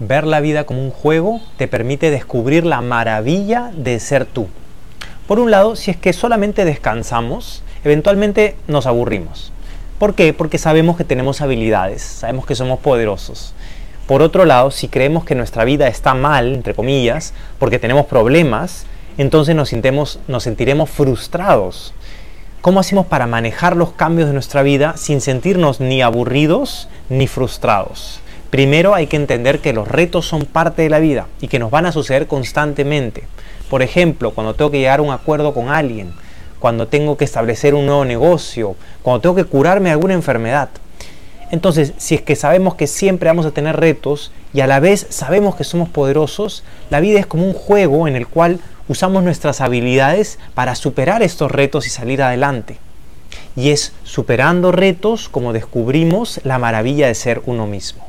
Ver la vida como un juego te permite descubrir la maravilla de ser tú. Por un lado, si es que solamente descansamos, eventualmente nos aburrimos. ¿Por qué? Porque sabemos que tenemos habilidades, sabemos que somos poderosos. Por otro lado, si creemos que nuestra vida está mal, entre comillas, porque tenemos problemas, entonces nos, nos sentiremos frustrados. ¿Cómo hacemos para manejar los cambios de nuestra vida sin sentirnos ni aburridos ni frustrados? Primero hay que entender que los retos son parte de la vida y que nos van a suceder constantemente. Por ejemplo, cuando tengo que llegar a un acuerdo con alguien, cuando tengo que establecer un nuevo negocio, cuando tengo que curarme de alguna enfermedad. Entonces, si es que sabemos que siempre vamos a tener retos y a la vez sabemos que somos poderosos, la vida es como un juego en el cual usamos nuestras habilidades para superar estos retos y salir adelante. Y es superando retos como descubrimos la maravilla de ser uno mismo.